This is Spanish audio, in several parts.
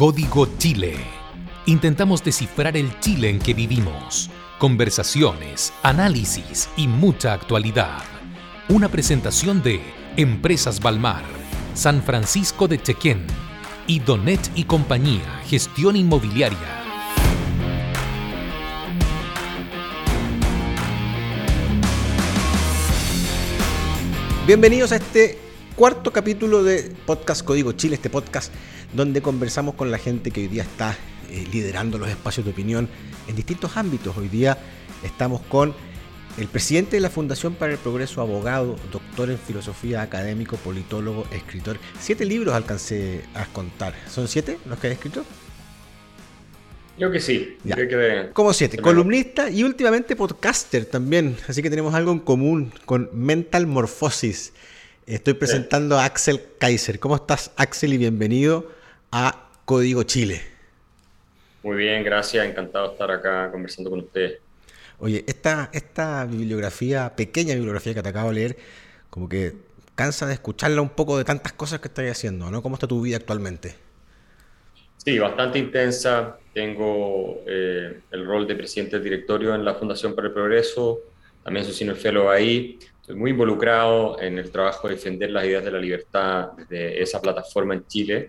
Código Chile. Intentamos descifrar el Chile en que vivimos. Conversaciones, análisis y mucha actualidad. Una presentación de Empresas Balmar, San Francisco de Chequén y Donet y Compañía, Gestión Inmobiliaria. Bienvenidos a este cuarto capítulo de Podcast Código Chile, este podcast donde conversamos con la gente que hoy día está eh, liderando los espacios de opinión en distintos ámbitos. Hoy día estamos con el presidente de la Fundación para el Progreso, abogado, doctor en filosofía, académico, politólogo, escritor. Siete libros alcancé a contar. ¿Son siete los que ha escrito? Yo que sí. Como siete. Columnista y últimamente podcaster también. Así que tenemos algo en común con Mental Morphosis. Estoy presentando a Axel Kaiser. ¿Cómo estás, Axel? Y bienvenido a Código Chile. Muy bien, gracias. Encantado de estar acá conversando con ustedes. Oye, esta, esta bibliografía, pequeña bibliografía que te acabo de leer, como que cansa de escucharla un poco de tantas cosas que estás haciendo, ¿no? ¿Cómo está tu vida actualmente? Sí, bastante intensa. Tengo eh, el rol de presidente del directorio en la Fundación para el Progreso. También soy senior fellow ahí. Estoy muy involucrado en el trabajo de defender las ideas de la libertad de esa plataforma en Chile.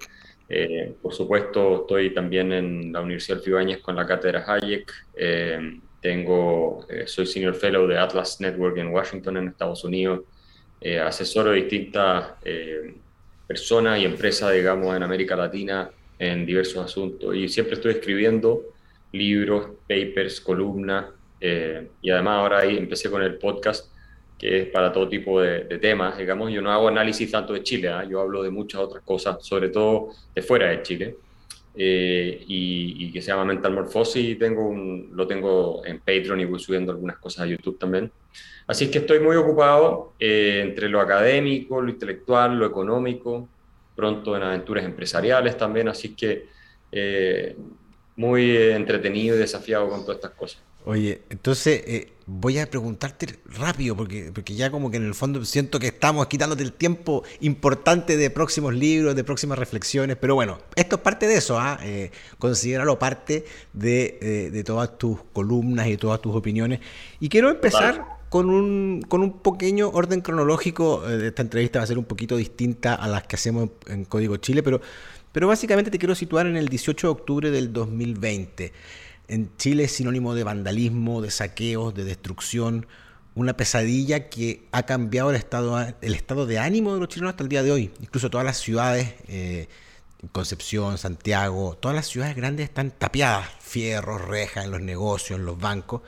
Eh, por supuesto, estoy también en la Universidad de con la cátedra Hayek. Eh, tengo, soy senior fellow de Atlas Network en Washington, en Estados Unidos. asesoro de distintas personas y empresas, digamos, en América Latina en diversos asuntos y siempre estoy escribiendo libros, papers, columnas eh, y además ahora ahí empecé con el podcast que es para todo tipo de, temas, digamos, yo no hago análisis tanto de Chile, ¿ah? yo hablo de muchas otras cosas, sobre todo de fuera de Chile, eh, y, que se llama Mental Morphosis, y tengo un, lo tengo en Patreon y voy subiendo algunas cosas a YouTube también. Así es que estoy muy ocupado eh, entre lo académico, lo intelectual, lo económico, pronto en aventuras empresariales también, así que eh, muy entretenido y desafiado con todas estas cosas. Oye, entonces eh, voy a preguntarte rápido, porque, porque ya como que en el fondo siento que estamos quitándote el tiempo importante de próximos libros, de próximas reflexiones, pero bueno, esto es parte de eso, ¿ah? eh, considerarlo parte de, de, todas tus columnas y todas tus opiniones. Y quiero empezar con un, con un pequeño orden cronológico. Eh, esta entrevista va a ser un poquito distinta a las que hacemos en Código Chile, pero, pero básicamente te quiero situar en el 18 de octubre del 2020. En Chile es sinónimo de vandalismo, de saqueos, de destrucción, una pesadilla que ha cambiado el estado, de ánimo de los chilenos hasta el día de hoy. Incluso todas las ciudades, eh, Concepción, Santiago, todas las ciudades grandes están tapiadas, fierros, rejas en los negocios, en los bancos.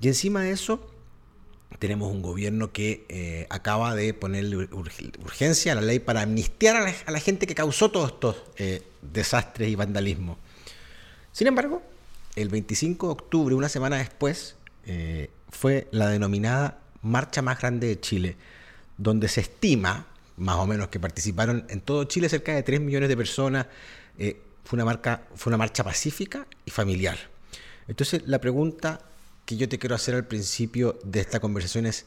Y encima de eso, tenemos un gobierno que eh, acaba de ponerle urgencia a la ley para amnistiar a la, gente que causó todos estos eh, desastres y vandalismo. Sin embargo, el 25 de octubre, una semana después, eh, fue la denominada Marcha Más Grande de Chile, donde se estima, más o menos, que participaron en todo Chile cerca de 3 millones de personas. fue, una marca, fue una marcha pacífica y familiar. Entonces, la pregunta que yo te quiero hacer al principio de esta conversación es,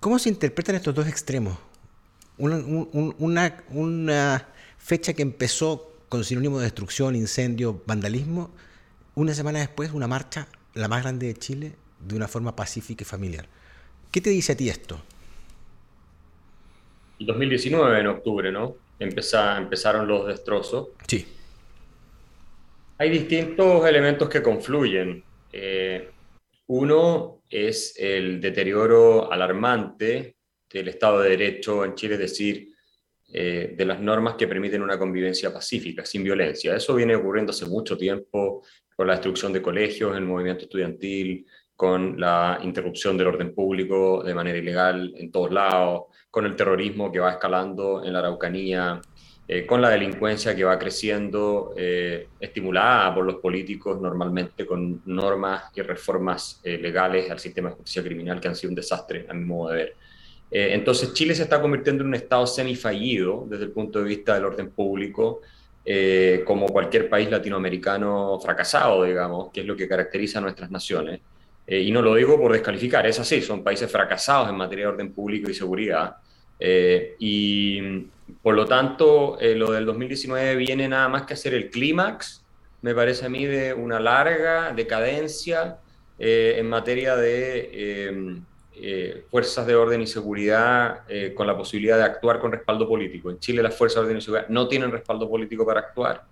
¿cómo se interpretan estos dos extremos? Una, una, fecha que empezó con sinónimo de destrucción, incendio, vandalismo, una semana después una marcha, la más grande de Chile, de una forma pacífica y familiar. ¿Qué te dice a ti esto? El 2019, en octubre, ¿no? empezaron los destrozos. Sí. Hay distintos elementos que confluyen. Eh, uno es el deterioro alarmante del Estado de Derecho en Chile, es decir, eh, de las normas que permiten una convivencia pacífica, sin violencia. Eso viene ocurriendo hace mucho tiempo con la destrucción de colegios, el movimiento estudiantil, con la interrupción del orden público de manera ilegal en todos lados, con el terrorismo que va escalando en la Araucanía, eh, con la delincuencia que va creciendo, eh, estimulada por los políticos normalmente con normas y reformas eh, legales al sistema de justicia criminal que han sido un desastre, a mi modo de ver. entonces Chile se está convirtiendo en un Estado semifallido desde el punto de vista del orden público, como cualquier país latinoamericano fracasado, digamos, que es lo que caracteriza a nuestras naciones. y no lo digo por descalificar, es así, son países fracasados en materia de orden público y seguridad. y por lo tanto, eh, lo del 2019 viene nada más que a ser el clímax, me parece a mí, de una larga decadencia eh, en materia de fuerzas de orden y seguridad con la posibilidad de actuar con respaldo político. En Chile las fuerzas de orden y seguridad no tienen respaldo político para actuar.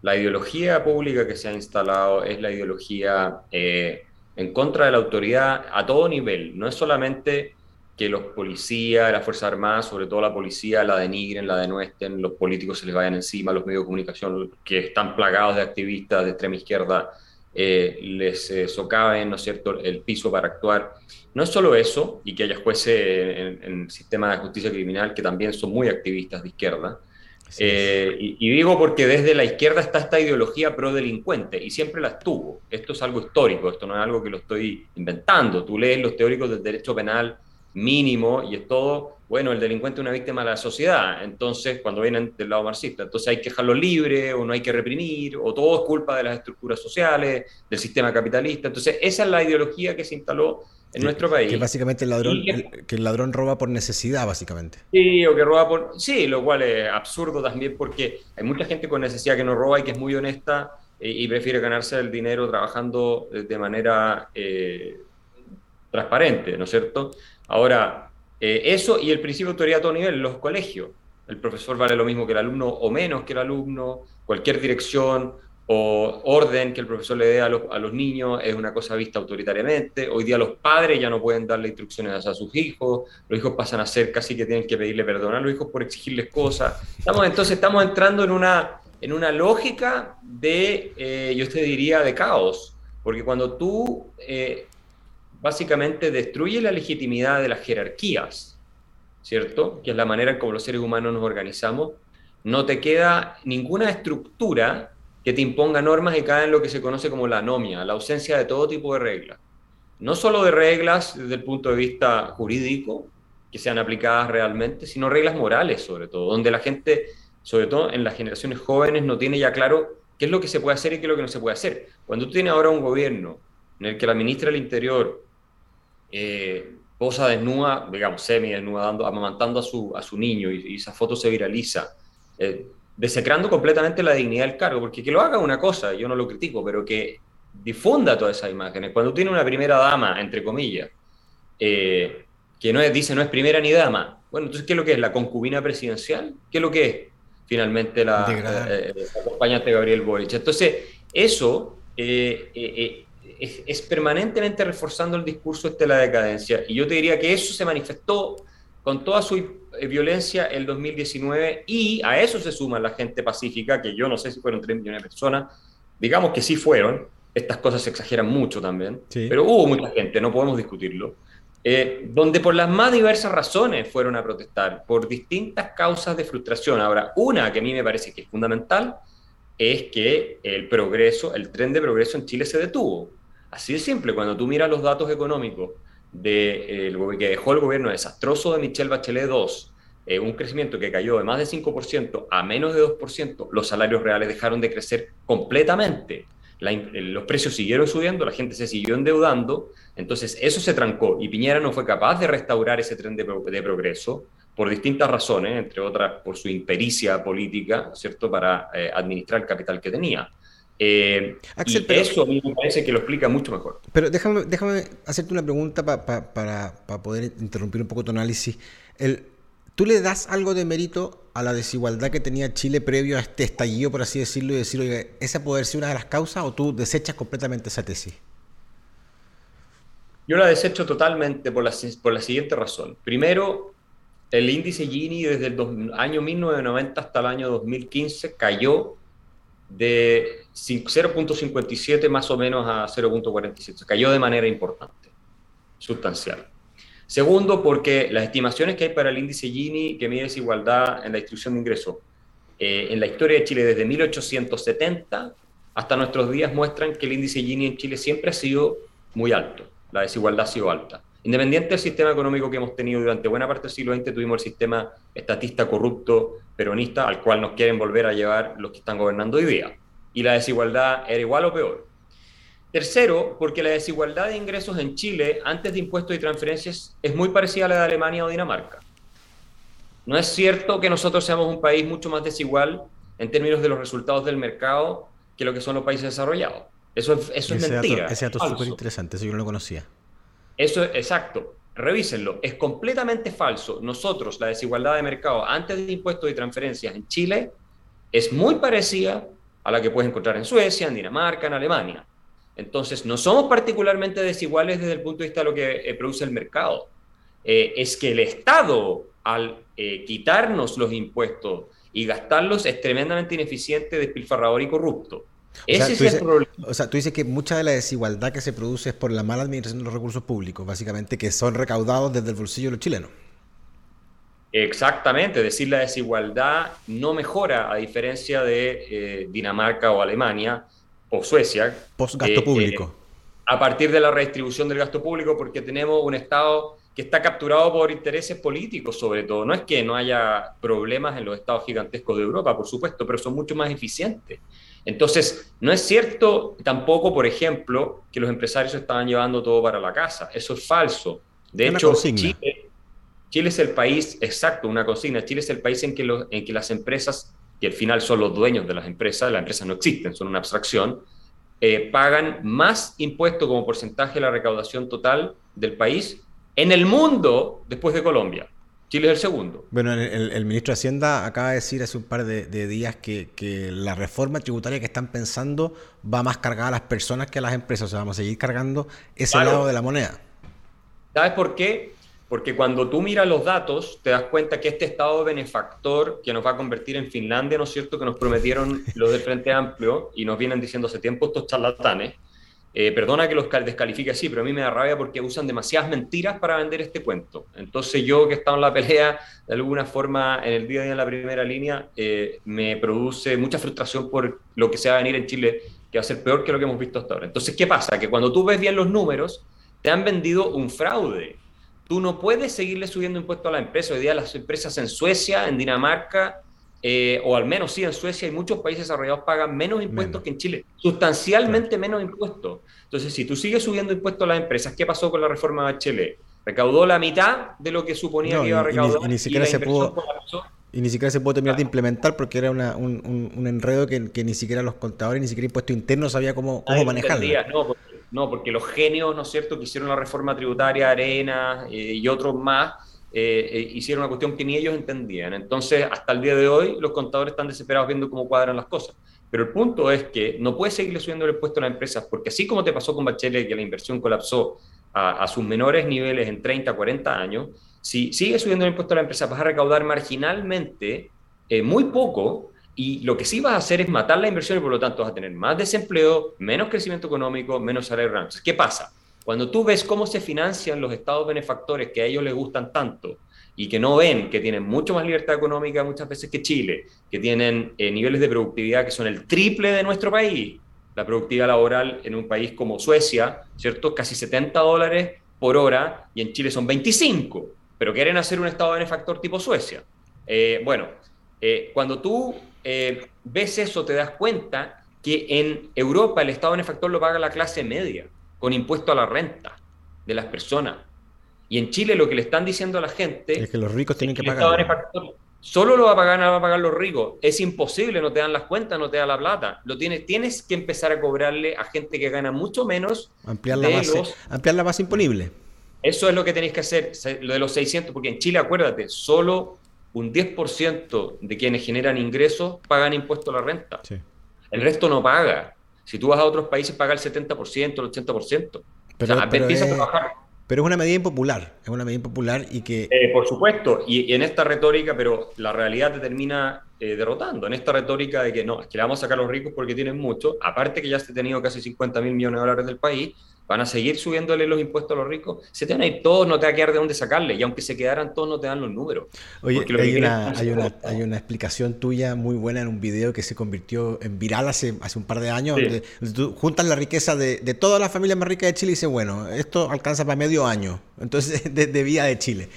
La ideología pública que se ha instalado es la ideología en contra de la autoridad a todo nivel. No es solamente que los policías, las Fuerzas Armadas, sobre todo la policía, la denigren, la denuesten, los políticos se les vayan encima, los medios de comunicación que están plagados de activistas de extrema izquierda eh, les eh, socaven, ¿no es cierto?, el piso para actuar. No es solo eso, y que haya jueces en, en el sistema de justicia criminal que también son muy activistas de izquierda, eh, y, digo porque desde la izquierda está esta ideología pro delincuente y siempre la estuvo. Esto es algo histórico, esto no es algo que lo estoy inventando. Tú lees los teóricos del derecho penal mínimo y es todo, bueno, el delincuente es una víctima de la sociedad, entonces cuando vienen del lado marxista, entonces hay que dejarlo libre o no hay que reprimir o todo es culpa de las estructuras sociales, del sistema capitalista. Entonces esa es la ideología que se instaló en nuestro país. Que básicamente el ladrón, que, el, ladrón roba por necesidad, básicamente. Sí, o que roba por... Sí, lo cual es absurdo también porque hay mucha gente con necesidad que no roba y que es muy honesta eh, y, prefiere ganarse el dinero trabajando de manera eh, transparente, ¿no es cierto? Ahora, eh, eso y el principio de autoridad a todo nivel, los colegios. El profesor vale lo mismo que el alumno o menos que el alumno, cualquier dirección o orden que el profesor le dé a los, a los, niños es una cosa vista autoritariamente. Hoy día los padres ya no pueden darle instrucciones a sus hijos, los hijos pasan a ser casi que tienen que pedirle perdón a los hijos por exigirles cosas. Entonces estamos entrando en una, en una lógica de, eh, yo te diría, de caos, porque cuando tú eh, básicamente destruyes la legitimidad de las jerarquías, ¿cierto? Que es la manera en cómo los seres humanos nos organizamos, no te queda ninguna estructura que te imponga normas y cae en lo que se conoce como la anomia, la ausencia de todo tipo de reglas. No solo de reglas desde el punto de vista jurídico, que sean aplicadas realmente, sino reglas morales sobre todo, donde la gente, sobre todo en las generaciones jóvenes, no tiene ya claro qué es lo que se puede hacer y qué es lo que no se puede hacer. Cuando tú tienes ahora un gobierno en el que la ministra del Interior eh, posa desnuda, digamos, semi desnuda, dando, amamantando a su, a su niño y, esa foto se viraliza, eh, desecrando completamente la dignidad del cargo, porque que lo haga una cosa, yo no lo critico, pero que difunda todas esas imágenes. Cuando tiene una primera dama, entre comillas, eh, que no es, dice no es primera ni dama, bueno, entonces, ¿qué es lo que es? ¿La concubina presidencial? ¿Qué es lo que es? Finalmente, la, eh, eh acompañante de Gabriel Boric. Entonces, eso eh, es, es, permanentemente reforzando el discurso este de la decadencia. Y yo te diría que eso se manifestó con toda su eh, violencia el 2019 y a eso se suma la gente pacífica, que yo no sé si fueron 3 millones de personas, digamos que sí fueron, estas cosas se exageran mucho también, pero hubo mucha gente, no podemos discutirlo, eh, donde por las más diversas razones fueron a protestar, por distintas causas de frustración. Ahora, una que a mí me parece que es fundamental es que el progreso, el tren de progreso en Chile se detuvo. Así de simple, cuando tú miras los datos económicos de, eh, que dejó el gobierno desastroso de Michelle Bachelet II, eh, un crecimiento que cayó de más de 5% a menos de 2%, los salarios reales dejaron de crecer completamente. los precios siguieron subiendo, la gente se siguió endeudando, entonces eso se trancó y Piñera no fue capaz de restaurar ese tren de, de progreso por distintas razones, entre otras por su impericia política, ¿cierto?, para eh, administrar el capital que tenía. Eh, Axel, y eso a mí me parece que lo explica mucho mejor. Pero déjame, déjame hacerte una pregunta para, poder interrumpir un poco tu análisis. El, ¿Tú le das algo de mérito a la desigualdad que tenía Chile previo a este estallido, por así decirlo, y decir, oye, esa puede ser una de las causas o tú desechas completamente esa tesis? Yo la desecho totalmente por la, por la siguiente razón. Primero, el índice Gini desde el año 1990 hasta el año 2015 cayó de 0.57 más o menos a 0.47. Cayó de manera importante, sustancial. Segundo, porque las estimaciones que hay para el índice Gini, que mide desigualdad en la distribución de ingresos, eh, en la historia de Chile desde 1870 hasta nuestros días muestran que el índice Gini en Chile siempre ha sido muy alto, la desigualdad ha sido alta. Independiente del sistema económico que hemos tenido durante buena parte del siglo XX, tuvimos el sistema estatista corrupto peronista al cual nos quieren volver a llevar los que están gobernando hoy día. Y la desigualdad era igual o peor. Tercero, porque la desigualdad de ingresos en Chile antes de impuestos y transferencias es muy parecida a la de Alemania o Dinamarca. No es cierto que nosotros seamos un país mucho más desigual en términos de los resultados del mercado que lo que son los países desarrollados. Eso es, eso es mentira. ese dato es súper interesante, eso yo no lo conocía. Eso es exacto. Revísenlo. Es completamente falso. Nosotros, la desigualdad de mercado antes de impuestos y transferencias en Chile es muy parecida a la que puedes encontrar en Suecia, en Dinamarca, en Alemania. Entonces, no somos particularmente desiguales desde el punto de vista de lo que eh, produce el mercado. Eh, es que el Estado, al eh, quitarnos los impuestos y gastarlos, es tremendamente ineficiente, despilfarrador y corrupto. Ese es el problema. O sea, tú dices que mucha de la desigualdad que se produce es por la mala administración de los recursos públicos, básicamente, que son recaudados desde el bolsillo de los chilenos. Exactamente, es decir, la desigualdad no mejora a diferencia de eh, Dinamarca o Alemania o Suecia. Post gasto eh, público. Eh, a partir de la redistribución del gasto público, porque tenemos un Estado que está capturado por intereses políticos, sobre todo. No es que no haya problemas en los estados gigantescos de Europa, por supuesto, pero son mucho más eficientes. Entonces, no es cierto tampoco, por ejemplo, que los empresarios estaban llevando todo para la casa. Eso es falso. De hecho, Chile, Chile, es el país, exacto, una consigna. Chile es el país en que, en que las empresas, que al final son los dueños de las empresas, las empresas no existen, son una abstracción, eh, pagan más impuestos como porcentaje de la recaudación total del país en el mundo después de Colombia. Chile es el segundo. Bueno, el, ministro de Hacienda acaba de decir hace un par de, días que, la reforma tributaria que están pensando va más cargada a las personas que a las empresas. O sea, vamos a seguir cargando ese lado de la moneda. ¿Sabes por qué? Porque cuando tú miras los datos, te das cuenta que este estado benefactor que nos va a convertir en Finlandia, ¿no es cierto?, que nos prometieron los del Frente Amplio y nos vienen diciendo hace tiempo estos charlatanes, eh, perdona que los descalifique así, pero a mí me da rabia porque usan demasiadas mentiras para vender este cuento. Entonces yo que he estado en la pelea, de alguna forma, en el día a día en la primera línea, eh, me produce mucha frustración por lo que se va a venir en Chile, que va a ser peor que lo que hemos visto hasta ahora. Entonces, ¿qué pasa? Que cuando tú ves bien los números, te han vendido un fraude. Tú no puedes seguirle subiendo impuestos a la empresa. Hoy día las empresas en Suecia, en Dinamarca, eh, o al menos sí, en Suecia y muchos países desarrollados pagan menos impuestos que en Chile, sustancialmente menos impuestos. Entonces, si tú sigues subiendo impuestos a las empresas, ¿qué pasó con la reforma de Chile? Recaudó la mitad de lo que suponía que iba a recaudar. Y, ni, siquiera se pudo, y ni siquiera se pudo terminar de implementar porque era una, un, enredo que, ni siquiera los contadores, ni siquiera impuesto interno sabía cómo, cómo manejarlo. No porque, no, porque los genios, ¿no es cierto?, que hicieron la reforma tributaria, Arena eh, y otros más, eh, eh, hicieron una cuestión que ni ellos entendían. Entonces, hasta el día de hoy, los contadores están desesperados viendo cómo cuadran las cosas. Pero el punto es que no puedes seguirle subiendo el impuesto a las empresas, porque así como te pasó con Bachelet, que la inversión colapsó a, sus menores niveles en 30, 40 años, si sigues subiendo el impuesto a las empresas, vas a recaudar marginalmente eh, muy poco y lo que sí vas a hacer es matar la inversión y por lo tanto vas a tener más desempleo, menos crecimiento económico, menos salario Entonces, ¿qué pasa? Cuando tú ves cómo se financian los estados benefactores que a ellos les gustan tanto y que no ven que tienen mucho más libertad económica muchas veces que Chile, que tienen eh, niveles de productividad que son el triple de nuestro país, la productividad laboral en un país como Suecia, ¿cierto? Casi 70 dólares por hora y en Chile son 25, pero quieren hacer un estado benefactor tipo Suecia. Eh, bueno, eh, cuando tú ves eso te das cuenta que en Europa el estado benefactor lo paga la clase media con impuesto a la renta de las personas. Y en Chile lo que le están diciendo a la gente es que los ricos tienen que, pagar. Solo lo va a pagar, va a pagar los ricos. Es imposible, no te dan las cuentas, no te dan la plata. Lo tienes, tienes que empezar a cobrarle a gente que gana mucho menos. Ampliar la, base, ampliar la base imponible. Eso es lo que tenéis que hacer, lo de los 600, porque en Chile, acuérdate, solo un 10% de quienes generan ingresos pagan impuesto a la renta. El resto no paga. Si tú vas a otros países, paga el 70%, el 80%. Pero, empieza a trabajar. Pero es una medida impopular, es una medida impopular y que... Eh, por supuesto, y, en esta retórica, pero la realidad te termina eh, derrotando, en esta retórica de que no, es que le vamos a sacar a los ricos porque tienen mucho, aparte que ya se ha tenido casi 50 mil millones de dólares del país, van a seguir subiéndole los impuestos a los ricos, se te van a ir todos, no te va a quedar de dónde sacarle, y aunque se quedaran todos, no te dan los números. Oye, hay una, hay, una, hay una, explicación tuya muy buena en un video que se convirtió en viral hace, hace un par de años, donde tú juntas la riqueza de, de todas las familias más ricas de Chile y dices, bueno, esto alcanza para medio año, entonces, de, de vida de Chile.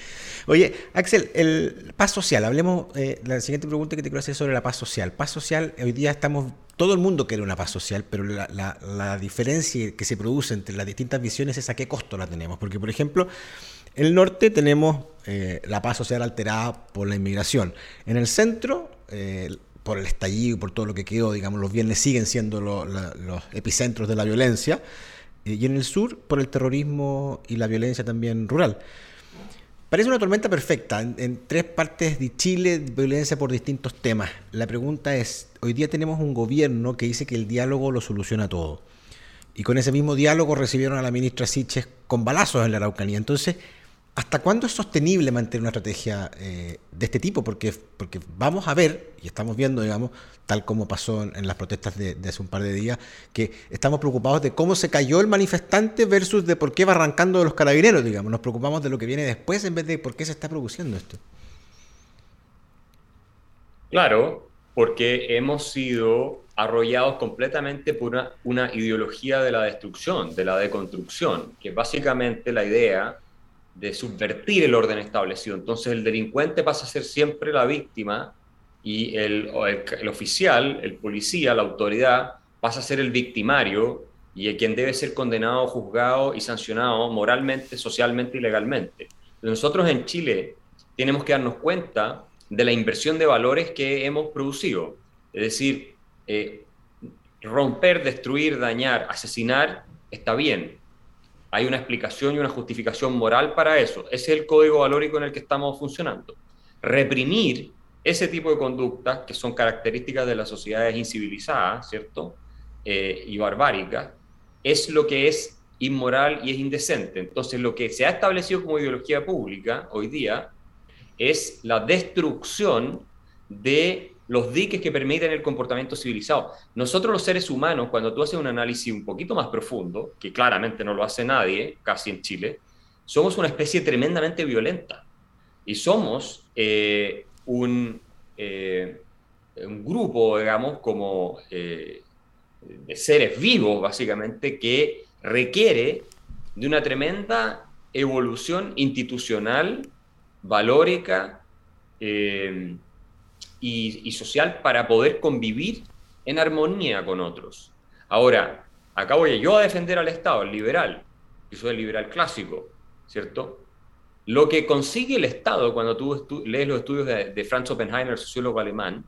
Oye, Axel, el paz social, hablemos, eh, la siguiente pregunta que te quiero hacer es sobre la paz social. Paz social, hoy día estamos, todo el mundo quiere una paz social, pero la, diferencia que se produce entre las distintas visiones es a qué costo la tenemos. Porque, por ejemplo, En el norte tenemos eh, la paz social alterada por la inmigración. En el centro, eh, por el estallido y por todo lo que quedó, digamos, los viernes siguen siendo los epicentros de la violencia. y en el sur, por el terrorismo y la violencia también rural. Parece una tormenta perfecta. En, tres partes de Chile, violencia por distintos temas. La pregunta es, hoy día tenemos un gobierno que dice que el diálogo lo soluciona todo. Y con ese mismo diálogo recibieron a la ministra Siches con balazos en la Araucanía. Entonces, ¿Hasta cuándo es sostenible mantener una estrategia eh, de este tipo? Porque, porque vamos a ver, y estamos viendo, digamos, tal como pasó en, las protestas de, hace un par de días, que estamos preocupados de cómo se cayó el manifestante versus de por qué va arrancando de los carabineros, digamos. Nos preocupamos de lo que viene después en vez de por qué se está produciendo esto. Claro, porque hemos sido arrollados completamente por una, una ideología de la destrucción, de la deconstrucción, que básicamente la idea de subvertir el orden establecido. Entonces el delincuente pasa a ser siempre la víctima y el, el, oficial, el policía, la autoridad, pasa a ser el victimario y el quien debe ser condenado, juzgado y sancionado moralmente, socialmente y legalmente. Nosotros en Chile tenemos que darnos cuenta de la inversión de valores que hemos producido. Es decir, eh, romper, destruir, dañar, asesinar está bien, hay una explicación y una justificación moral para eso. Ese es el código valórico en el que estamos funcionando. Reprimir ese tipo de conductas, que son características de las sociedades incivilizadas, ¿cierto? Eh, y barbáricas, es lo que es inmoral y es indecente. Entonces, lo que se ha establecido como ideología pública hoy día es la destrucción de los diques que permiten el comportamiento civilizado. Nosotros los seres humanos, cuando tú haces un análisis un poquito más profundo, que claramente no lo hace nadie, casi en Chile, somos una especie tremendamente violenta. Y somos eh, un, eh, un, grupo, digamos, como eh, de seres vivos, básicamente, que requiere de una tremenda evolución institucional, valórica, y, social para poder convivir en armonía con otros. Ahora, acá voy yo a defender al Estado, el liberal, yo soy el liberal clásico, ¿cierto? Lo que consigue el Estado cuando tú lees los estudios de, Franz Oppenheimer, sociólogo alemán,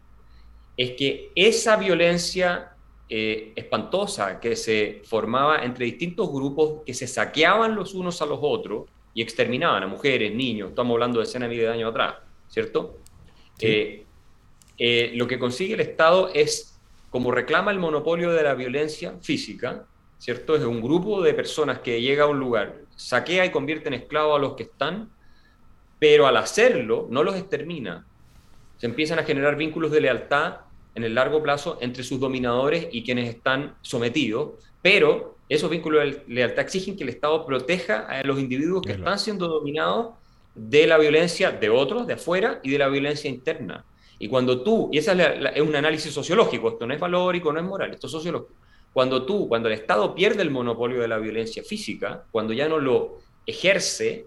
es que esa violencia eh, espantosa que se formaba entre distintos grupos que se saqueaban los unos a los otros y exterminaban a mujeres, niños, estamos hablando de escenas de años atrás, ¿cierto? Eh, eh, lo que consigue el Estado es, como reclama el monopolio de la violencia física, ¿cierto? Es un grupo de personas que llega a un lugar, saquea y convierte en esclavos a los que están, pero al hacerlo no los extermina. Se empiezan a generar vínculos de lealtad en el largo plazo entre sus dominadores y quienes están sometidos, pero esos vínculos de lealtad exigen que el Estado proteja a los individuos que están siendo dominados de la violencia de otros, de afuera, y de la violencia interna. Y cuando tú, y ese es, un análisis sociológico, esto no es valórico, no es moral, esto es sociológico. Cuando tú, cuando el Estado pierde el monopolio de la violencia física, cuando ya no lo ejerce,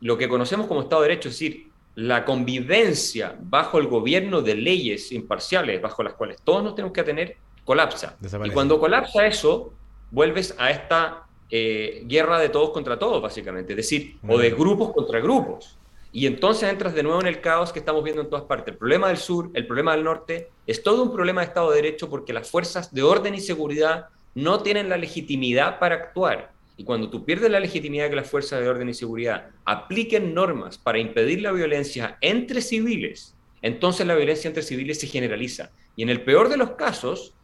lo que conocemos como Estado de Derecho, es decir, la convivencia bajo el gobierno de leyes imparciales, bajo las cuales todos nos tenemos que tener, colapsa. Y cuando colapsa eso, vuelves a esta eh, guerra de todos contra todos, básicamente, es decir, o de grupos contra grupos. Y entonces entras de nuevo en el caos que estamos viendo en todas partes. El problema del sur, el problema del norte, es todo un problema de Estado de Derecho porque las fuerzas de orden y seguridad no tienen la legitimidad para actuar. Y cuando tú pierdes la legitimidad que las fuerzas de orden y seguridad apliquen normas para impedir la violencia entre civiles, entonces la violencia entre civiles se generaliza. Y en el peor de los casos,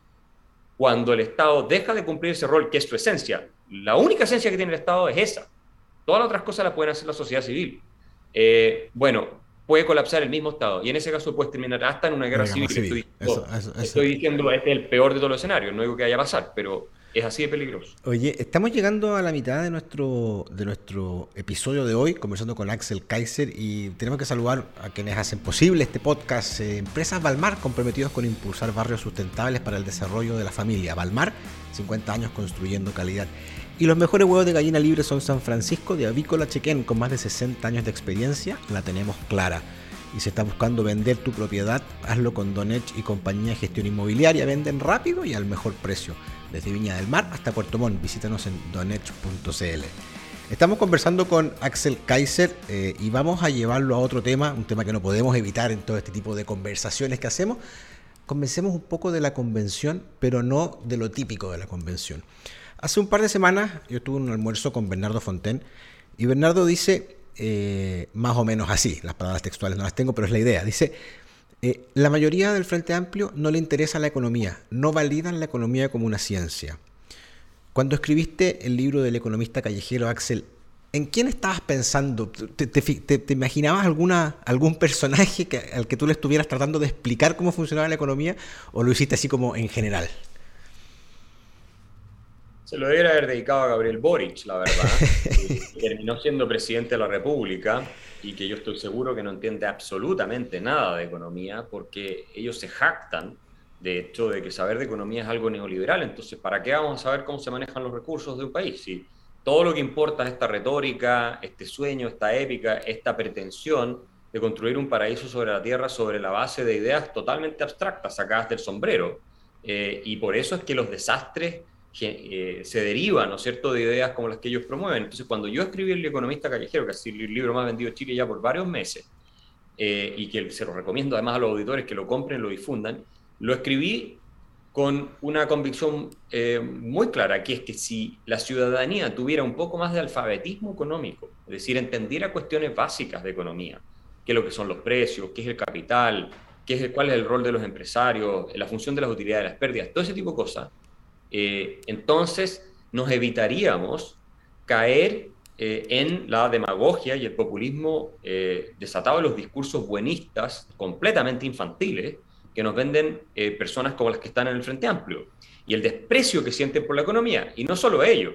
cuando el Estado deja de cumplir ese rol, que es su esencia, la única esencia que tiene el Estado es esa. Todas las otras cosas las pueden hacer la sociedad civil. Eh, bueno, puede colapsar el mismo Estado y en ese caso puede terminar hasta en una guerra, civil. Estoy, diciendo, este es el peor de todos los escenarios, no digo que vaya a pasar, pero es así de peligroso. Oye, estamos llegando a la mitad de nuestro, de nuestro episodio de hoy, conversando con Axel Kaiser, y tenemos que saludar a quienes hacen posible este podcast. Eh, Empresas Balmar, comprometidos con impulsar barrios sustentables para el desarrollo de la familia. Balmar, 50 años construyendo calidad. Y los mejores huevos de gallina libre son San Francisco de Avícola Chequén, con más de 60 años de experiencia, la tenemos clara. Y si estás buscando vender tu propiedad, hazlo con Donech y compañía de gestión inmobiliaria. Venden rápido y al mejor precio. Desde Viña del Mar hasta Puerto Montt, visítanos en donech.cl. Estamos conversando con Axel Kaiser eh, y vamos a llevarlo a otro tema, un tema que no podemos evitar en todo este tipo de conversaciones que hacemos. Convencemos un poco de la convención, pero no de lo típico de la convención. Hace un par de semanas yo tuve un almuerzo con Bernardo Fonten y Bernardo dice, eh, más o menos así, las palabras textuales no las tengo, pero es la idea, dice, eh, la mayoría del Frente Amplio no le interesa la economía, no validan la economía como una ciencia. Cuando escribiste el libro del economista callejero Axel, ¿en quién estabas pensando? ¿Te, imaginabas alguna, algún personaje al que tú le estuvieras tratando de explicar cómo funcionaba la economía o lo hiciste así como en general? Se lo debería haber dedicado a Gabriel Boric, la verdad. que terminó siendo presidente de la República y que yo estoy seguro que no entiende absolutamente nada de economía porque ellos se jactan de hecho de que saber de economía es algo neoliberal. Entonces, ¿para qué vamos a saber cómo se manejan los recursos de un país? Si todo lo que importa es esta retórica, este sueño, esta épica, esta pretensión de construir un paraíso sobre la tierra sobre la base de ideas totalmente abstractas sacadas del sombrero. Eh, y por eso es que los desastres eh, se derivan, ¿no es cierto?, de ideas como las que ellos promueven. Entonces, cuando yo escribí El Economista Callejero, que es el libro más vendido en Chile ya por varios meses, eh, y que se lo recomiendo además a los auditores que lo compren, lo difundan, lo escribí con una convicción eh, muy clara, que es que si la ciudadanía tuviera un poco más de alfabetismo económico, es decir, entendiera cuestiones básicas de economía, qué es lo que son los precios, qué es el capital, qué es cuál es el rol de los empresarios, la función de las utilidades, las pérdidas, todo ese tipo de cosas, eh, entonces nos evitaríamos caer eh, en la demagogia y el populismo desatado de los discursos buenistas completamente infantiles, que nos venden eh, personas como las que están en el Frente Amplio y el desprecio que sienten por la economía. Y no solo ellos,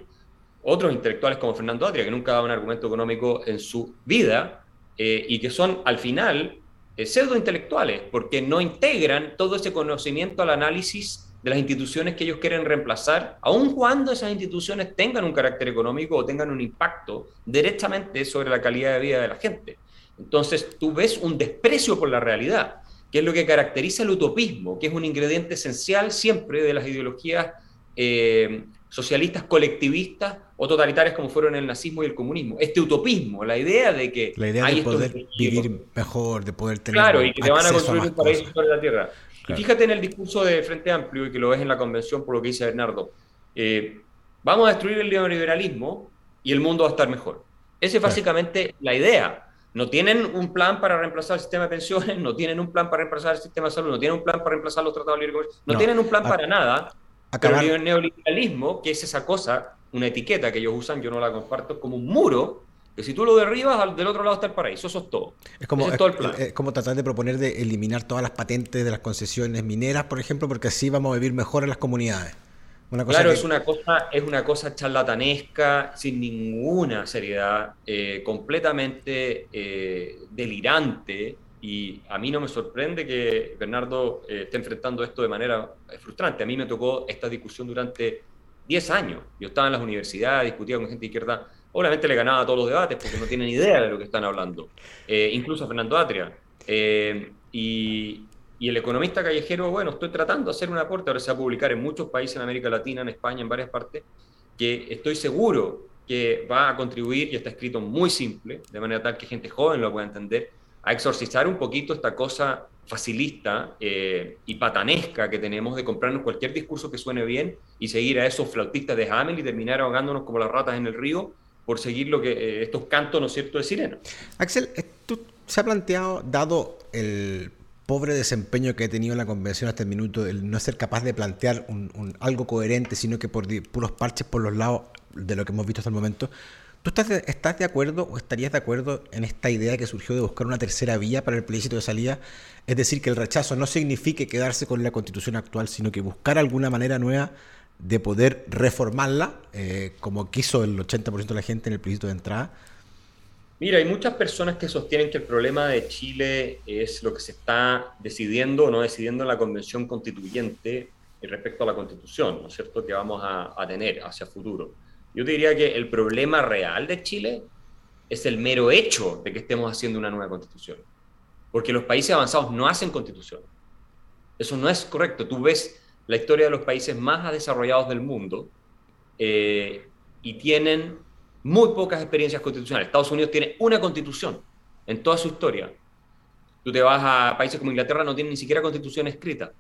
otros intelectuales como Fernando Atria, que nunca ha un argumento económico en su vida eh, y que son al final eh, pseudo intelectuales, porque no integran todo ese conocimiento al análisis de las instituciones que ellos quieren reemplazar, aun cuando esas instituciones tengan un carácter económico o tengan un impacto directamente sobre la calidad de vida de la gente. Entonces tú ves un desprecio por la realidad que es lo que caracteriza el utopismo, que es un ingrediente esencial siempre de las ideologías eh, socialistas colectivistas o totalitarias como fueron el nazismo y el comunismo. Este utopismo, la idea de que... La idea de poder vivir mejor, de poder tener... Claro, y que te van a construir un paraíso sobre la tierra. Y fíjate en el discurso de Frente Amplio, y que lo ves en la convención por lo que dice Bernardo, eh, vamos a destruir el neoliberalismo y el mundo va a estar mejor. Esa es básicamente la idea. No tienen un plan para reemplazar el sistema de pensiones, no tienen un plan para reemplazar el sistema de salud, no tienen un plan para reemplazar los tratados de libre comercio, no, tienen un plan para nada. Pero el neoliberalismo, que es esa cosa, una etiqueta que ellos usan, yo no la comparto, como un muro que si tú lo derribas, del otro lado está el paraíso. Eso es todo. Es como, todo el plan. es como tratar de proponer de eliminar todas las patentes de las concesiones mineras, por ejemplo, porque así vamos a vivir mejor en las comunidades claro, es, una cosa, es una cosa charlatanesca, sin ninguna seriedad, eh, completamente eh, delirante. Y a mí no me sorprende que Bernardo eh, esté enfrentando esto de manera frustrante. A mí me tocó esta discusión durante 10 años. Yo estaba en las universidades, discutía con gente de izquierda. Obviamente le ganaba todos los debates porque no tienen idea de lo que están hablando. incluso a Fernando Atria. y, y el economista callejero, bueno, estoy tratando de hacer un aporte, ahora se va a publicar en muchos países en América Latina, en España, en varias partes, que estoy seguro que va a contribuir, y está escrito muy simple, de manera tal que gente joven lo pueda entender, a exorcizar un poquito esta cosa facilista eh, y patanesca que tenemos de comprarnos cualquier discurso que suene bien y seguir a esos flautistas de Hamel y terminar ahogándonos como las ratas en el río por seguir lo que eh, estos cantos, ¿no es cierto?, de sirena. Axel, ¿tú se ha planteado, dado el pobre desempeño que he tenido en la convención hasta el minuto, el no ser capaz de plantear un, algo coherente, sino que por puros parches por los lados de lo que hemos visto hasta el momento. ¿Tú estás de, estás de acuerdo o estarías de acuerdo en esta idea que surgió de buscar una tercera vía para el plebiscito de salida? Es decir, que el rechazo no signifique quedarse con la constitución actual, sino que buscar alguna manera nueva de poder reformarla, eh, como quiso el 80% de la gente en el plebiscito de entrada. Mira, hay muchas personas que sostienen que el problema de Chile es lo que se está decidiendo o no decidiendo en la convención constituyente respecto a la constitución, ¿no es cierto?, que vamos a, tener hacia futuro. Yo diría que el problema real de Chile es el mero hecho de que estemos haciendo una nueva constitución. Porque los países avanzados no hacen constitución. Eso no es correcto. Tú ves la historia de los países más desarrollados del mundo eh, y tienen muy pocas experiencias constitucionales. Estados Unidos tiene una constitución en toda su historia. Tú te vas a países como Inglaterra, no tienen ni siquiera constitución escrita.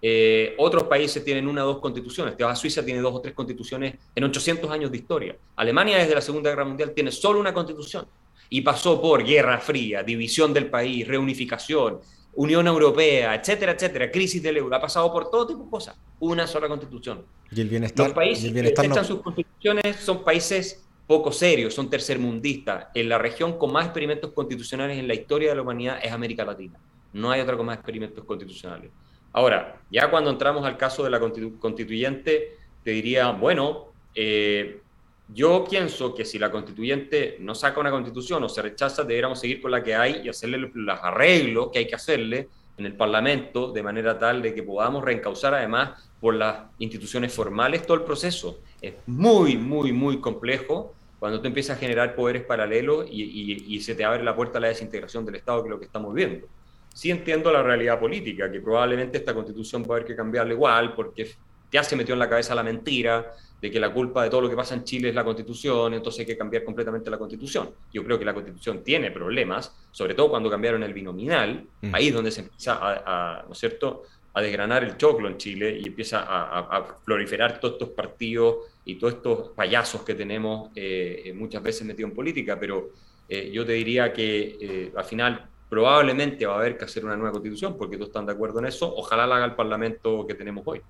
Eh, otros países tienen una o dos constituciones. Te vas a Suiza, tiene dos o tres constituciones en 800 años de historia. Alemania desde la Segunda Guerra Mundial tiene solo una constitución y pasó por Guerra Fría, división del país, reunificación, Unión Europea, etcétera, etcétera, crisis del euro. Ha pasado por todo tipo de cosas. Una sola constitución. Y el bienestar. Los países que echan sus constituciones son países poco serios, son tercermundistas. En la región con más experimentos constitucionales en la historia de la humanidad es América Latina. No hay otra con más experimentos constitucionales. Ahora, ya cuando entramos al caso de la constituyente, te diría, bueno, eh, yo pienso que si la constituyente no saca una constitución o se rechaza, deberíamos seguir con la que hay y hacerle los arreglos que hay que hacerle en el Parlamento de manera tal de que podamos reencauzar además por las instituciones formales todo el proceso. Es muy, muy, muy complejo cuando tú empiezas a generar poderes paralelos y, se te abre la puerta a la desintegración del Estado, que es lo que estamos viendo sí entiendo la realidad política, que probablemente esta constitución va a haber que cambiarla igual, porque ya se metió en la cabeza la mentira de que la culpa de todo lo que pasa en Chile es la constitución, entonces hay que cambiar completamente la constitución. Yo creo que la constitución tiene problemas, sobre todo cuando cambiaron el binominal, mm. ahí es donde se empieza a, ¿no es cierto?, a desgranar el choclo en Chile y empieza a, proliferar todos estos partidos y todos estos payasos que tenemos eh, muchas veces metidos en política, pero eh, yo te diría que eh, al final probablemente va a haber que hacer una nueva constitución, porque todos están de acuerdo en eso. Ojalá la haga el Parlamento que tenemos hoy.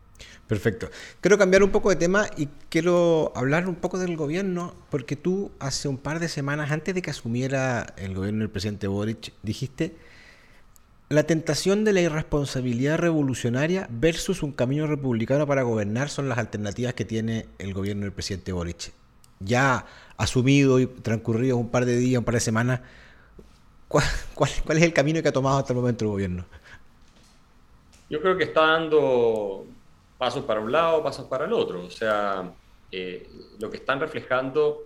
Perfecto. Quiero cambiar un poco de tema y quiero hablar un poco del gobierno, porque tú hace un par de semanas, antes de que asumiera el gobierno del presidente Boric, dijiste la tentación de la irresponsabilidad revolucionaria versus un camino republicano para gobernar son las alternativas que tiene el gobierno del presidente Boric. Ya asumido y transcurrido un par de días, un par de semanas, ¿Cuál, es el camino que ha tomado hasta el momento el gobierno? Yo creo que está dando pasos para un lado, pasos para el otro. O sea, eh, lo que están reflejando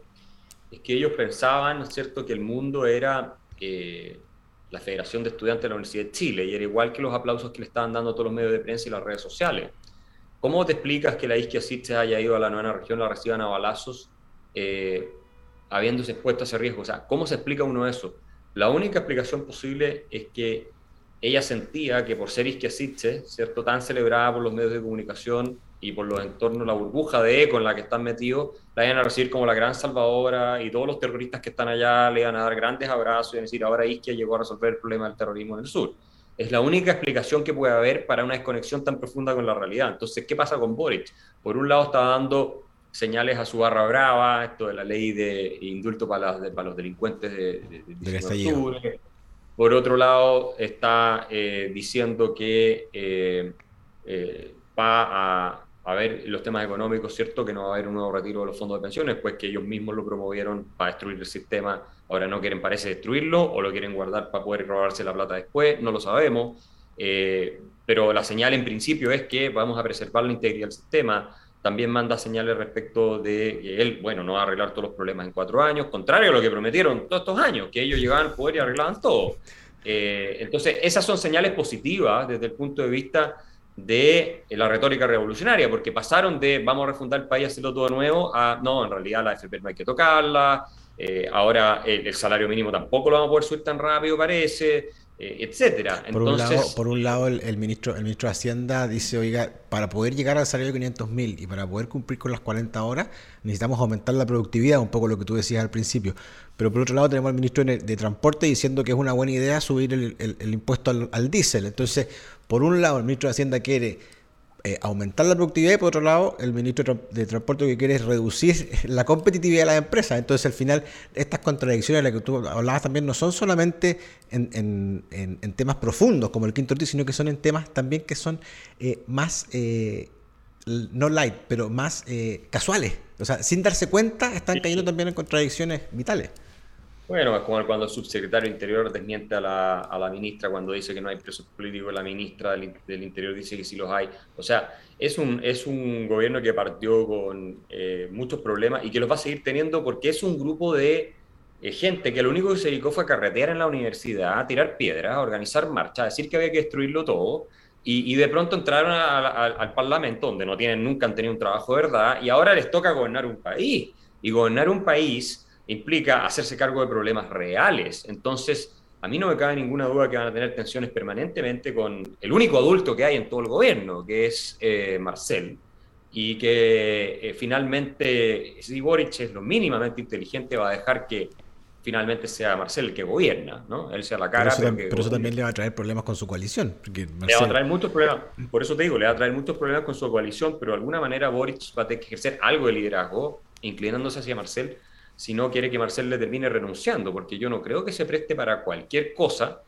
es que ellos pensaban, ¿no es cierto?, que el mundo era eh, la Federación de Estudiantes de la Universidad de Chile y era igual que los aplausos que le estaban dando a todos los medios de prensa y las redes sociales. ¿Cómo te explicas que la isquia se haya ido a la novena región, la reciban a balazos, eh, habiéndose expuesto a ese riesgo? O sea, ¿cómo se explica uno eso? La única explicación posible es que ella sentía que por ser Isquiasiche, ¿cierto? tan celebrada por los medios de comunicación y por los entornos, la burbuja de eco en la que están metidos, la iban a recibir como la gran salvadora y todos los terroristas que están allá le iban a dar grandes abrazos y decir, ahora Isquia llegó a resolver el problema del terrorismo en el sur. Es la única explicación que puede haber para una desconexión tan profunda con la realidad. Entonces, ¿qué pasa con Boric? Por un lado está dando señales a su barra brava, esto de la ley de indulto para, para los delincuentes de, de, octubre. Por otro lado, está eh, diciendo que eh, eh, va a, a, ver los temas económicos, ¿cierto? Que no va a haber un nuevo retiro de los fondos de pensiones, pues que ellos mismos lo promovieron para destruir el sistema. Ahora no quieren, parece, destruirlo o lo quieren guardar para poder robarse la plata después, no lo sabemos. pero la señal en principio es que vamos a preservar la integridad del sistema también manda señales respecto de que él, bueno, no va a arreglar todos los problemas en cuatro años, contrario a lo que prometieron todos estos años, que ellos llegaban al poder y arreglaban todo. Eh, entonces, esas son señales positivas desde el punto de vista de la retórica revolucionaria, porque pasaron de vamos a refundar el país, hacerlo todo nuevo, a no, en realidad la FP no hay que tocarla, eh, ahora el, el, salario mínimo tampoco lo vamos a poder subir tan rápido, parece. Eh, etcétera. Por un lado, por un lado el, ministro, el ministro de Hacienda dice, oiga, para poder llegar al salario de 500 mil y para poder cumplir con las 40 horas, necesitamos aumentar la productividad, un poco lo que tú decías al principio. Pero por otro lado tenemos al ministro de, Transporte diciendo que es una buena idea subir el, impuesto al, al diésel. Entonces, por un lado, el ministro de Hacienda quiere eh, aumentar la productividad y por otro lado el ministro de Transporte que quiere es reducir la competitividad de las empresas. Entonces al final estas contradicciones de las que tú hablabas también no son solamente en, temas profundos como el quinto sino que son en temas también que son eh, más, eh, no light, pero más casuales. O sea, sin darse cuenta están cayendo también en contradicciones vitales. Bueno, es como cuando el subsecretario Interior desmiente a la, a la ministra cuando dice que no hay presos políticos, la ministra del, Interior dice que sí los hay. O sea, es un, es un gobierno que partió con eh, muchos problemas y que los va a seguir teniendo porque es un grupo de eh, gente que lo único que se dedicó fue a carretear en la universidad, a tirar piedras, a organizar marchas, a decir que había que destruirlo todo. Y, y de pronto entraron al Parlamento, donde no tienen, nunca han tenido un trabajo de verdad, y ahora les toca gobernar un país. Y gobernar un país implica hacerse cargo de problemas reales. Entonces, a mí no me cabe ninguna duda que van a tener tensiones permanentemente con el único adulto que hay en todo el gobierno, que es eh, Marcel, y que eh, finalmente, si Boric es lo mínimamente inteligente, va a dejar que finalmente sea Marcel el que gobierna, ¿no? Él sea la cara. Pero eso, también le va a traer problemas con su coalición. Le va a traer muchos problemas, por eso te digo, le va a traer muchos problemas con su coalición, pero de alguna manera Boric va a tener que ejercer algo de liderazgo, inclinándose hacia Marcel, si no quiere que Marcel le termine renunciando, porque yo no creo que se preste para cualquier cosa.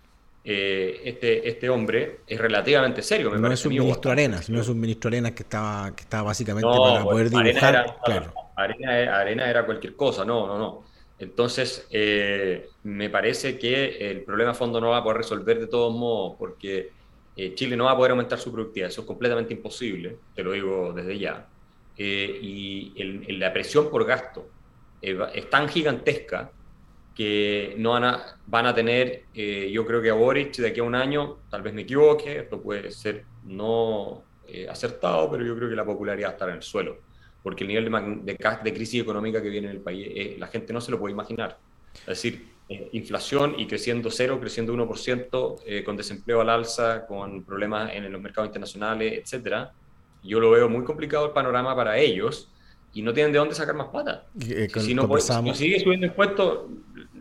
Eh, este, este hombre es relativamente serio. Me no es un ministro Arenas, no es un ministro Arenas que estaba, que estaba básicamente para poder dibujar. Arena era, Arena, Arena era cualquier cosa, no, no, no. Entonces, eh, me parece que el problema a fondo no va a poder resolver de todos modos, porque eh, Chile no va a poder aumentar su productividad. Eso es completamente imposible, te lo digo desde ya. Eh, y la presión por gasto es tan gigantesca que no van a, van a tener, yo creo que a Boric de aquí a un año, tal vez me equivoque, esto puede ser no acertado, pero yo creo que la popularidad va a estar en el suelo porque el nivel de, de, crisis económica que viene en el país, eh, la gente no se lo puede imaginar. Es decir, eh, inflación y creciendo cero, creciendo 1%, eh, con desempleo al alza, con problemas en los mercados internacionales, etcétera. Yo lo veo muy complicado el panorama para ellos y no tienen de dónde sacar más plata. si, no si sigue subiendo impuestos,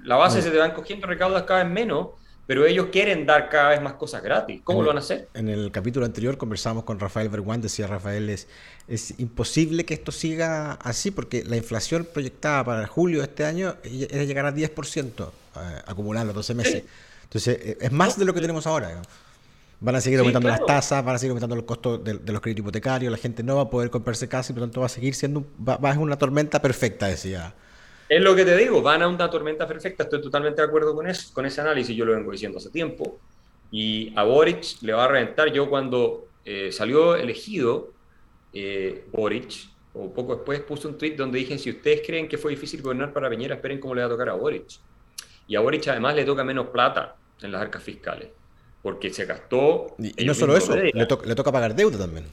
la base se te va cogiendo, recaudas cada vez menos pero ellos quieren dar cada vez más cosas gratis. ¿Cómo lo van a hacer? En el capítulo anterior conversamos con Rafael Berguán, decía Rafael, es, es imposible que esto siga así porque la inflación proyectada para julio de este año es llegar a 10% eh, acumulado los 12 meses. Entonces, eh, es más de lo que tenemos ahora. Van a seguir aumentando las tasas, van a seguir aumentando los costos de, los créditos hipotecarios, la gente no va a poder comprarse casa y por lo tanto va a seguir siendo, va, va una tormenta perfecta, decía es lo que te digo, van a una tormenta perfecta, estoy totalmente de acuerdo con eso, con ese análisis, yo lo vengo diciendo hace tiempo. Y a Boric le va a reventar. Yo cuando eh, salió elegido eh, Boric, o poco después puse un tweet donde dije, si ustedes creen que fue difícil gobernar para Peñera, esperen cómo le va a tocar a Boric. Y a Boric además le toca menos plata en las arcas fiscales, porque se gastó... Y, no solo eso, le, le toca pagar deuda también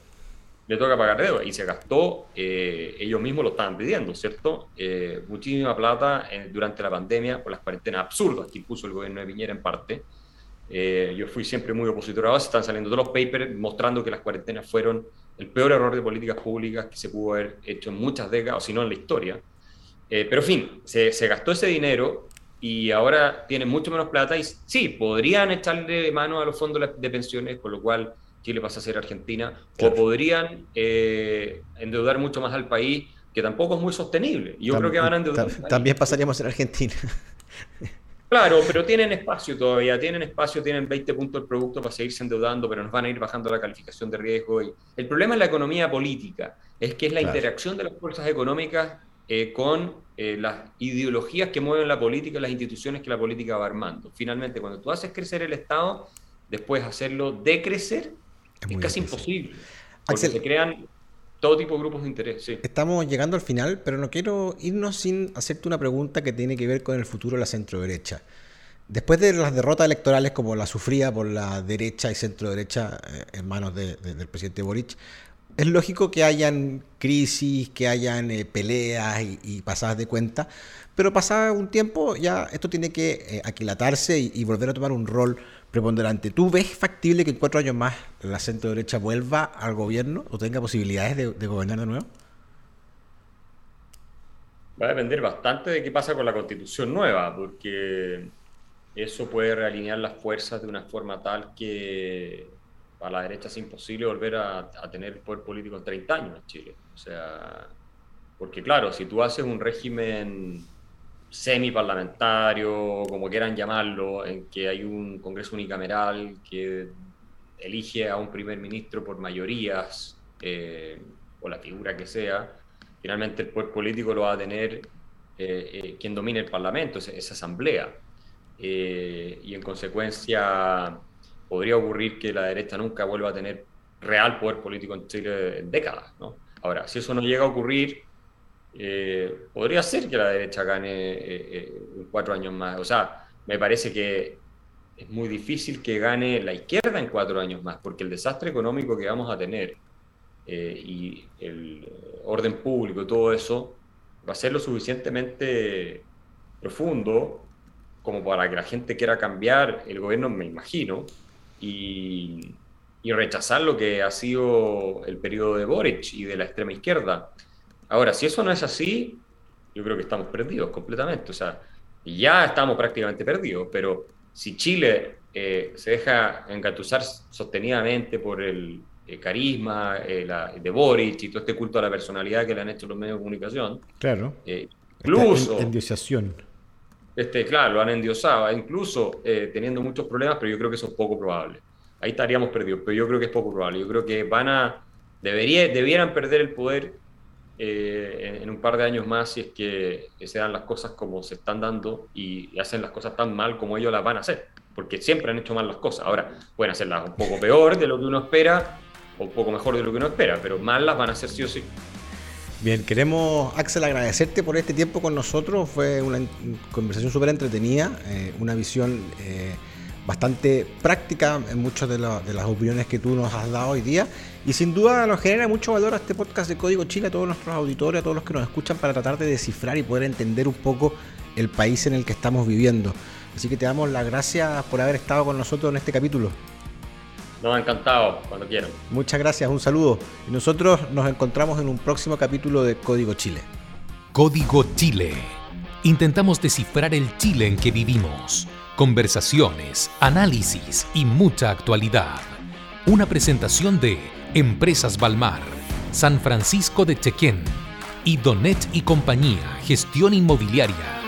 le toca pagar deuda y se gastó, eh, ellos mismos lo estaban pidiendo, ¿cierto? Eh, muchísima plata durante la pandemia por las cuarentenas absurdas que impuso el gobierno de Piñera en parte. Eh, yo fui siempre muy opositor a eso, están saliendo todos los papers mostrando que las cuarentenas fueron el peor error de políticas públicas que se pudo haber hecho en muchas décadas, o si no en la historia. pero en fin, se, se gastó ese dinero y ahora tienen mucho menos plata y sí, podrían echarle mano a los fondos de pensiones, con lo cual Chile pasa a ser Argentina, o podrían eh, endeudar mucho más al país, que tampoco es muy sostenible. Yo creo que van a endeudar. También pasaríamos en Argentina. Claro, pero tienen espacio todavía, tienen espacio, tienen 20 puntos del producto para seguirse endeudando, pero nos van a ir bajando la calificación de riesgo. Y el problema es la economía política, es que es la interacción de las fuerzas económicas eh, con eh, las ideologías que mueven la política y las instituciones que la política va armando. Finalmente, cuando tú haces crecer el Estado, después hacerlo decrecer, es, casi imposible. Porque se crean todo tipo de grupos de interés. Estamos llegando al final, pero no quiero irnos sin hacerte una pregunta que tiene que ver con el futuro de la centro-derecha. Después de las derrotas electorales como la sufría por la derecha y centro-derecha eh, en manos del presidente Boric, es lógico que hayan crisis, que hayan eh, peleas y, pasadas de cuenta, pero pasado un tiempo ya esto tiene que eh, aquilatarse y, volver a tomar un rol preponderante. ¿Tú ves factible que en cuatro años más la centro derecha vuelva al gobierno o tenga posibilidades de, gobernar de nuevo? Va a depender bastante de qué pasa con la constitución nueva, porque eso puede realinear las fuerzas de una forma tal que para la derecha es imposible volver a, tener poder político en 30 años en Chile. O sea, porque claro, si tú haces un régimen semi-parlamentario, como quieran llamarlo, en que hay un Congreso unicameral que elige a un primer ministro por mayorías, eh, o la figura que sea, finalmente el poder político lo va a tener eh, eh, quien domine el Parlamento, esa, asamblea. y en consecuencia podría ocurrir que la derecha nunca vuelva a tener real poder político en Chile en décadas. ¿no? Ahora, si eso no llega a ocurrir, eh, podría ser que la derecha gane eh, eh, cuatro años más. O sea, me parece que es muy difícil que gane la izquierda en cuatro años más, porque el desastre económico que vamos a tener y el orden público todo eso va a ser lo suficientemente profundo como para que la gente quiera cambiar el gobierno, me imagino, y, y rechazar lo que ha sido el periodo de Boric y de la extrema izquierda. Ahora, si eso no es así, yo creo que estamos perdidos completamente. O sea, ya estamos prácticamente perdidos, pero si Chile eh, se deja engatusar sostenidamente por el eh, carisma eh, de Boric y todo este culto a la personalidad que le han hecho los medios de comunicación. Claro. incluso. Endiosación. Este, claro, lo han endiosado, incluso teniendo muchos problemas, pero yo creo que eso es poco probable. Ahí estaríamos perdidos, pero yo creo que es poco probable. Yo creo que van a. Debería, perder el poder en, un par de años más si es que se dan las cosas como se están dando y hacen las cosas tan mal como ellos las van a hacer porque siempre han hecho mal las cosas. Ahora, pueden hacerlas un poco peor de lo que uno espera o un poco mejor de lo que uno espera, pero mal las van a hacer sí o sí. Bien, queremos, Axel, agradecerte por este tiempo con nosotros. Fue una conversación súper entretenida, eh, una visión eh, bastante práctica en muchas de, de, las opiniones que tú nos has dado hoy día. Y sin duda nos genera mucho valor a este podcast de Código Chile, a todos nuestros auditores, a todos los que nos escuchan, para tratar de descifrar y poder entender un poco el país en el que estamos viviendo. Así que te damos las gracias por haber estado con nosotros en este capítulo. Nos ha encantado, cuando quieran. Muchas gracias, un saludo. Y nosotros nos encontramos en un próximo capítulo de Código Chile. Código Chile. Intentamos descifrar el Chile en que vivimos. Conversaciones, análisis y mucha actualidad. Una presentación de Empresas Balmar, San Francisco de Chequén y Donet y Compañía, Gestión Inmobiliaria